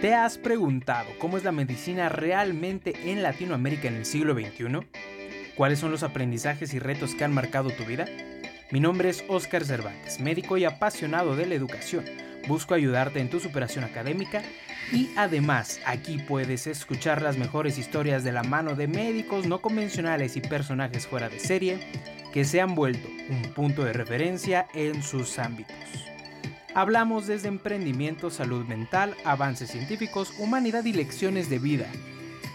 ¿Te has preguntado cómo es la medicina realmente en Latinoamérica en el siglo XXI? ¿Cuáles son los aprendizajes y retos que han marcado tu vida? Mi nombre es Óscar Cervantes, médico y apasionado de la educación. Busco ayudarte en tu superación académica y además aquí puedes escuchar las mejores historias de la mano de médicos no convencionales y personajes fuera de serie que se han vuelto un punto de referencia en sus ámbitos. Hablamos desde emprendimiento, salud mental, avances científicos, humanidad y lecciones de vida,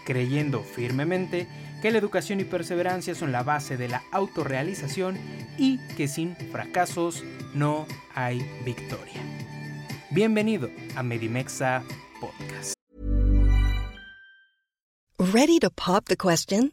creyendo firmemente que la educación y perseverancia son la base de la autorrealización y que sin fracasos no hay victoria. Bienvenido a Medimexa Podcast. Ready to pop the question?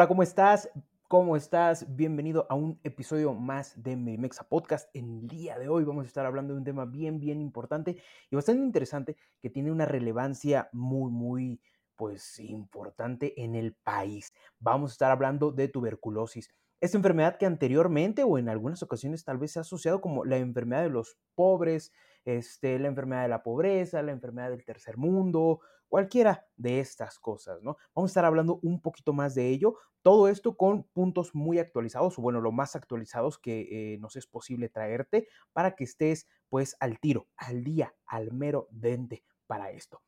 Hola, ¿cómo estás? ¿Cómo estás? Bienvenido a un episodio más de Medimexa Podcast. En el día de hoy vamos a estar hablando de un tema bien, bien importante y bastante interesante que tiene una relevancia muy, muy, pues, importante en el país. Vamos a estar hablando de tuberculosis. Esta enfermedad que anteriormente o en algunas ocasiones tal vez se ha asociado como la enfermedad de los pobres, este, la enfermedad de la pobreza, la enfermedad del tercer mundo, cualquiera de estas cosas, ¿no? Vamos a estar hablando un poquito más de ello, todo esto con puntos muy actualizados, o bueno, lo más actualizados que eh, nos es posible traerte para que estés pues al tiro, al día, al mero dente para esto.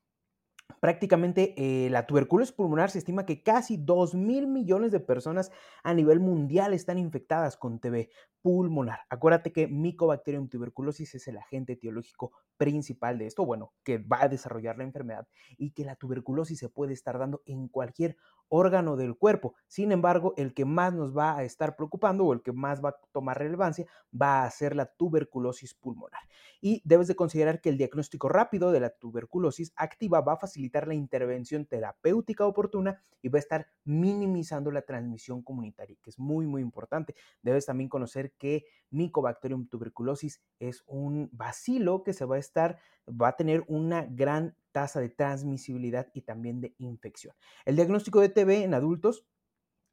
Prácticamente eh, la tuberculosis pulmonar se estima que casi 2 mil millones de personas a nivel mundial están infectadas con TB pulmonar. Acuérdate que Mycobacterium tuberculosis es el agente etiológico principal de esto, bueno, que va a desarrollar la enfermedad y que la tuberculosis se puede estar dando en cualquier órgano del cuerpo. Sin embargo, el que más nos va a estar preocupando o el que más va a tomar relevancia va a ser la tuberculosis pulmonar. Y debes de considerar que el diagnóstico rápido de la tuberculosis activa va a facilitar la intervención terapéutica oportuna y va a estar minimizando la transmisión comunitaria, que es muy, muy importante. Debes también conocer que Mycobacterium tuberculosis es un bacilo que se va a estar, va a tener una gran tasa de transmisibilidad y también de infección. El diagnóstico de TB en adultos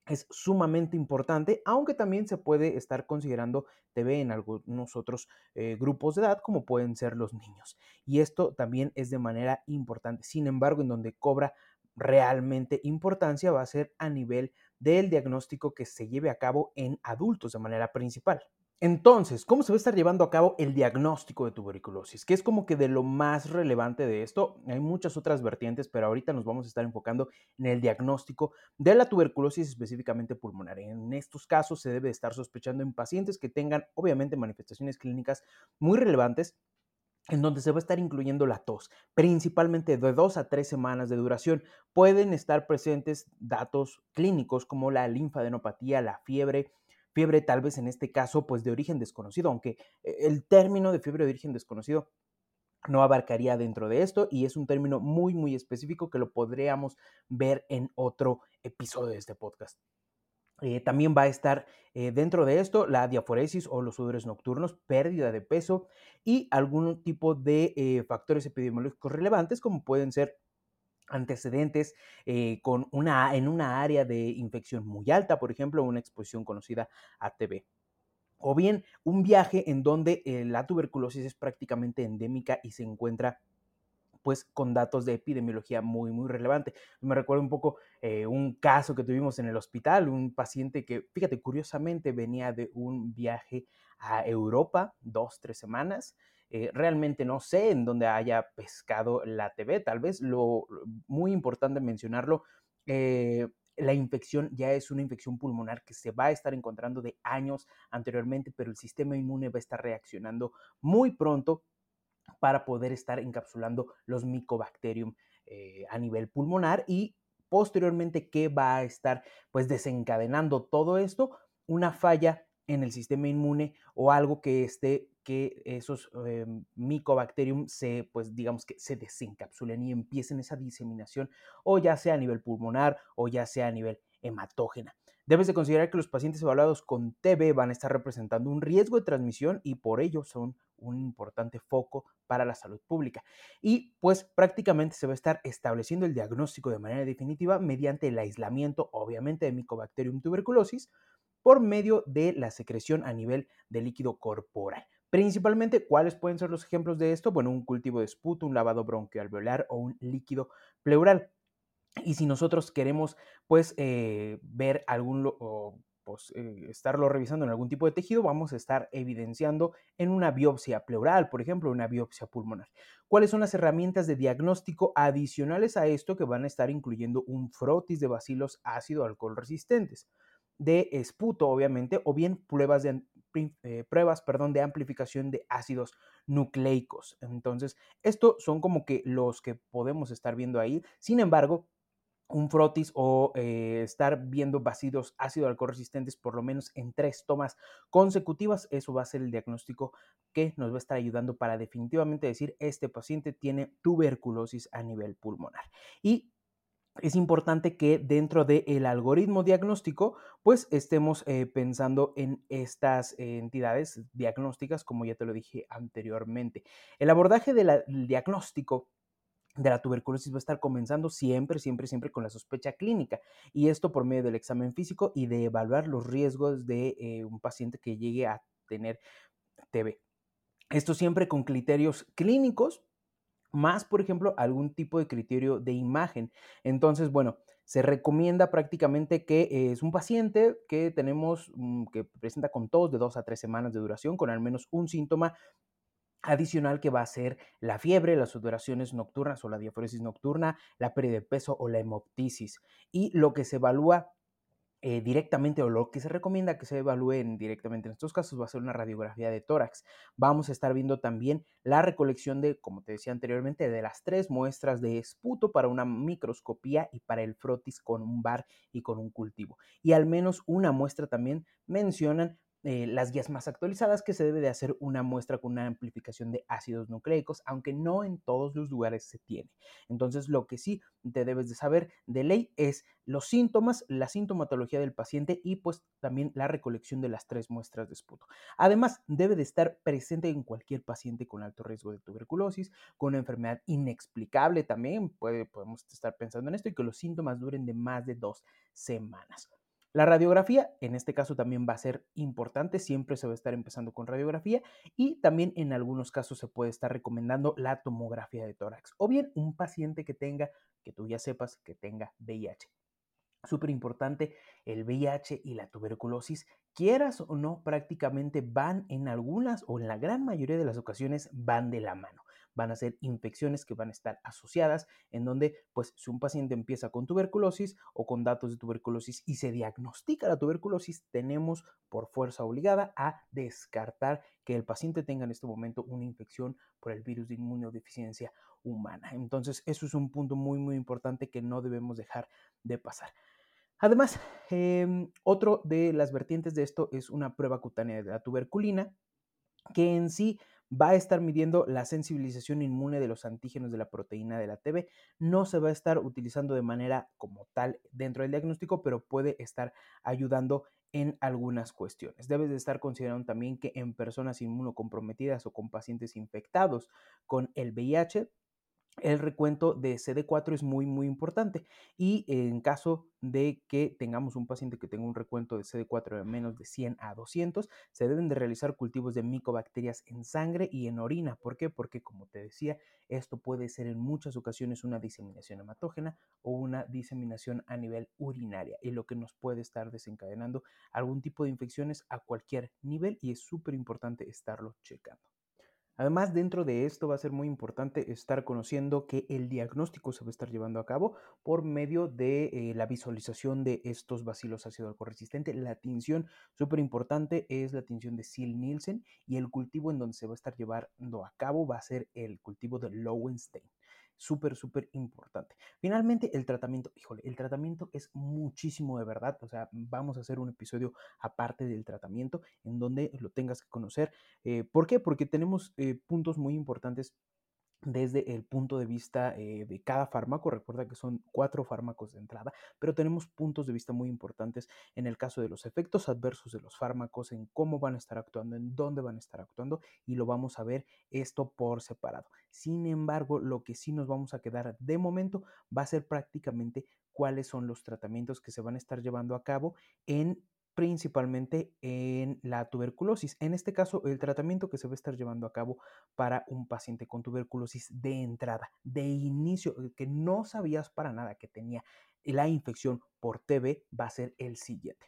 es sumamente importante, aunque también se puede estar considerando TB en algunos otros eh, grupos de edad, como pueden ser los niños. Y esto también es de manera importante. Sin embargo, en donde cobra realmente importancia va a ser a nivel del diagnóstico que se lleve a cabo en adultos de manera principal. Entonces, ¿cómo se va a estar llevando a cabo el diagnóstico de tuberculosis? Que es como que de lo más relevante de esto. Hay muchas otras vertientes, pero ahorita nos vamos a estar enfocando en el diagnóstico de la tuberculosis específicamente pulmonar. En estos casos se debe estar sospechando en pacientes que tengan obviamente manifestaciones clínicas muy relevantes en donde se va a estar incluyendo la tos, principalmente de dos a tres semanas de duración. Pueden estar presentes datos clínicos como la linfadenopatía, la fiebre, fiebre tal vez en este caso pues de origen desconocido, aunque eh, el término de fiebre de origen desconocido no abarcaría dentro de esto y es un término muy muy específico que lo podríamos ver en otro episodio de este podcast. Eh, también va a estar eh, dentro de esto la diaforesis o los sudores nocturnos, pérdida de peso y algún tipo de factores epidemiológicos relevantes como pueden ser antecedentes eh, con una, en una área de infección muy alta, por ejemplo, una exposición conocida a TB. O bien un viaje en donde eh, la tuberculosis es prácticamente endémica y se encuentra pues con datos de epidemiología muy, muy relevante. Me recuerdo un poco eh, un caso que tuvimos en el hospital, un paciente que, fíjate, curiosamente venía de un viaje a Europa, dos, tres semanas, eh, realmente no sé en dónde haya pescado la TB. Tal vez lo muy importante mencionarlo, eh, la infección ya es una infección pulmonar que se va a estar encontrando de años anteriormente, pero el sistema inmune va a estar reaccionando muy pronto para poder estar encapsulando los micobacterium eh, a nivel pulmonar y posteriormente qué va a estar pues desencadenando todo esto, una falla en el sistema inmune o algo que esté que esos eh, micobacterium se, pues digamos que se desencapsulen y empiecen esa diseminación o ya sea a nivel pulmonar o ya sea a nivel hematógena. Debes de considerar que los pacientes evaluados con TB van a estar representando un riesgo de transmisión y por ello son un importante foco para la salud pública. Y pues prácticamente se va a estar estableciendo el diagnóstico de manera definitiva mediante el aislamiento, obviamente, de Mycobacterium tuberculosis por medio de la secreción a nivel de líquido corporal. Principalmente, ¿cuáles pueden ser los ejemplos de esto? Bueno, un cultivo de esputo, un lavado bronquialveolar o un líquido pleural. Y si nosotros queremos, pues, eh, ver algún, o, pues, eh, estarlo revisando en algún tipo de tejido, vamos a estar evidenciando en una biopsia pleural, por ejemplo, una biopsia pulmonar. ¿Cuáles son las herramientas de diagnóstico adicionales a esto que van a estar incluyendo un frotis de bacilos ácido alcohol resistentes? De esputo, obviamente, o bien pruebas de, eh, pruebas, perdón, de amplificación de ácidos nucleicos. Entonces, estos son como que los que podemos estar viendo ahí. Sin embargo, un frotis o eh, estar viendo bacidos ácido alcohol resistentes por lo menos en tres tomas consecutivas, eso va a ser el diagnóstico que nos va a estar ayudando para definitivamente decir este paciente tiene tuberculosis a nivel pulmonar. Y es importante que dentro del algoritmo diagnóstico, pues estemos eh, pensando en estas entidades diagnósticas, como ya te lo dije anteriormente. El abordaje del diagnóstico de la tuberculosis va a estar comenzando siempre, siempre, siempre con la sospecha clínica. Y esto por medio del examen físico y de evaluar los riesgos de eh, un paciente que llegue a tener TB. Esto siempre con criterios clínicos, más, por ejemplo, algún tipo de criterio de imagen. Entonces, bueno, se recomienda prácticamente que es un paciente que tenemos, mm, que presenta con tos de dos a tres semanas de duración, con al menos un síntoma adicional que va a ser la fiebre, las sudoraciones nocturnas o la diaforesis nocturna, la pérdida de peso o la hemoptisis. Y lo que se evalúa eh, directamente o lo que se recomienda que se evalúen directamente en estos casos va a ser una radiografía de tórax. Vamos a estar viendo también la recolección de, como te decía anteriormente, de las tres muestras de esputo para una microscopía y para el frotis con un bar y con un cultivo. Y al menos una muestra también mencionan eh, las guías más actualizadas que se debe de hacer una muestra con una amplificación de ácidos nucleicos, aunque no en todos los lugares se tiene. Entonces, lo que sí te debes de saber de ley es los síntomas, la sintomatología del paciente y pues también la recolección de las tres muestras de esputo. Además, debe de estar presente en cualquier paciente con alto riesgo de tuberculosis, con una enfermedad inexplicable también, puede, podemos estar pensando en esto, y que los síntomas duren de más de dos semanas. La radiografía, en este caso también va a ser importante, siempre se va a estar empezando con radiografía y también en algunos casos se puede estar recomendando la tomografía de tórax o bien un paciente que tenga, que tú ya sepas que tenga VIH. Súper importante, el VIH y la tuberculosis, quieras o no, prácticamente van en algunas o en la gran mayoría de las ocasiones van de la mano van a ser infecciones que van a estar asociadas, en donde, pues, si un paciente empieza con tuberculosis o con datos de tuberculosis y se diagnostica la tuberculosis, tenemos por fuerza obligada a descartar que el paciente tenga en este momento una infección por el virus de inmunodeficiencia humana. Entonces, eso es un punto muy, muy importante que no debemos dejar de pasar. Además, em, otro de las vertientes de esto es una prueba cutánea de la tuberculina, que en sí va a estar midiendo la sensibilización inmune de los antígenos de la proteína de la TB. No se va a estar utilizando de manera como tal dentro del diagnóstico, pero puede estar ayudando en algunas cuestiones. Debes de estar considerando también que en personas inmunocomprometidas o con pacientes infectados con el VIH, el recuento de CD4 es muy, muy importante. Y en caso de que tengamos un paciente que tenga un recuento de CD4 de menos de 100 a 200, se deben de realizar cultivos de micobacterias en sangre y en orina. ¿Por qué? Porque, como te decía, esto puede ser en muchas ocasiones una diseminación hematógena o una diseminación a nivel urinaria y lo que nos puede estar desencadenando algún tipo de infecciones a cualquier nivel y es súper importante estarlo checando. Además, dentro de esto va a ser muy importante estar conociendo que el diagnóstico se va a estar llevando a cabo por medio de eh, la visualización de estos bacilos ácido alcohol resistente. La tinción súper importante es la tinción de Sil-Nielsen y el cultivo en donde se va a estar llevando a cabo va a ser el cultivo de Lowenstein súper, súper importante. Finalmente, el tratamiento, híjole, el tratamiento es muchísimo de verdad, o sea, vamos a hacer un episodio aparte del tratamiento en donde lo tengas que conocer. Eh, ¿Por qué? Porque tenemos eh, puntos muy importantes desde el punto de vista eh, de cada fármaco. Recuerda que son cuatro fármacos de entrada, pero tenemos puntos de vista muy importantes en el caso de los efectos adversos de los fármacos, en cómo van a estar actuando, en dónde van a estar actuando y lo vamos a ver esto por separado. Sin embargo, lo que sí nos vamos a quedar de momento va a ser prácticamente cuáles son los tratamientos que se van a estar llevando a cabo en principalmente en la tuberculosis. En este caso, el tratamiento que se va a estar llevando a cabo para un paciente con tuberculosis de entrada, de inicio, eh, que no sabías para nada que tenía la infección por TB, va a ser el siguiente.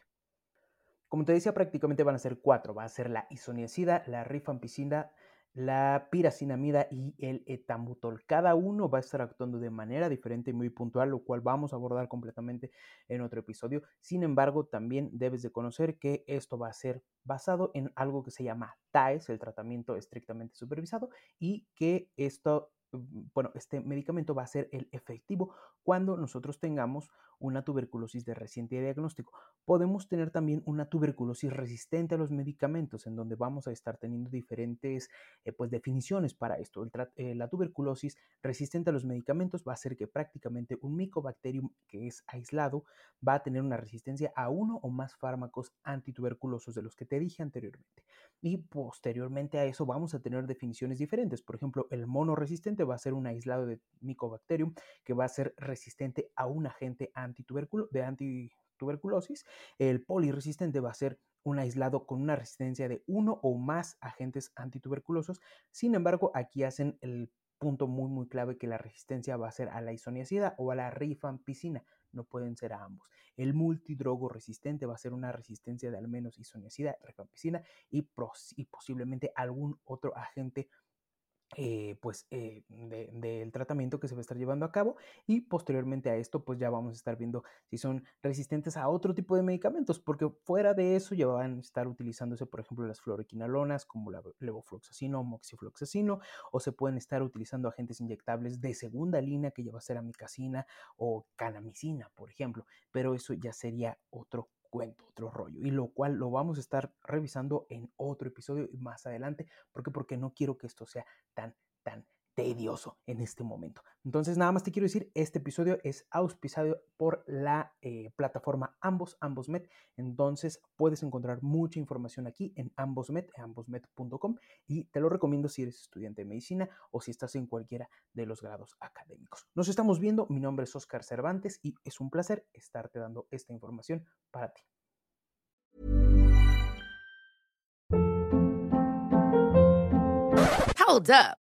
Como te decía, prácticamente van a ser cuatro. Va a ser la isoniazida, la rifampicina, la piracinamida y el etambutol. Cada uno va a estar actuando de manera diferente y muy puntual, lo cual vamos a abordar completamente en otro episodio. Sin embargo, también debes de conocer que esto va a ser basado en algo que se llama TAES, el tratamiento estrictamente supervisado, y que esto bueno, este medicamento va a ser el efectivo cuando nosotros tengamos una tuberculosis de reciente diagnóstico. Podemos tener también una tuberculosis resistente a los medicamentos, en donde vamos a estar teniendo diferentes eh, pues, definiciones para esto. Eh, la tuberculosis resistente a los medicamentos va a ser que prácticamente un micobacterium que es aislado va a tener una resistencia a uno o más fármacos antituberculosos de los que te dije anteriormente. Y posteriormente a eso vamos a tener definiciones diferentes. Por ejemplo, el va a ser un aislado de Mycobacterium que va a ser resistente a un agente de antituberculosis. El poliresistente va a ser un aislado con una resistencia de uno o más agentes antituberculosos. Sin embargo, aquí hacen el punto muy muy clave que la resistencia va a ser a la isoniazida o a la rifampicina, no pueden ser a ambos. El multidrogo resistente va a ser una resistencia de al menos isoniazida, rifampicina y, y posiblemente algún otro agente eh, pues eh, del tratamiento que se va a estar llevando a cabo y posteriormente a esto pues ya vamos a estar viendo si son resistentes a otro tipo de medicamentos porque fuera de eso ya van a estar utilizándose por ejemplo las fluoroquinolonas como la levofloxacino o moxifloxacino o se pueden estar utilizando agentes inyectables de segunda línea que ya va a ser amicacina o canamicina por ejemplo pero eso ya sería otro cuento, otro rollo, y lo cual lo vamos a estar revisando en otro episodio más adelante. ¿Por qué? Porque no quiero que esto sea tan, tan tedioso en este momento. Entonces, nada más te quiero decir, este episodio es auspiciado por la eh, plataforma Ambos, AmbosMed. Entonces, puedes encontrar mucha información aquí en AmbosMed, ambosmed.com, y te lo recomiendo si eres estudiante de medicina o si estás en cualquiera de los grados académicos. Nos estamos viendo, mi nombre es Oscar Cervantes y es un placer estarte dando esta información para ti. Hold up.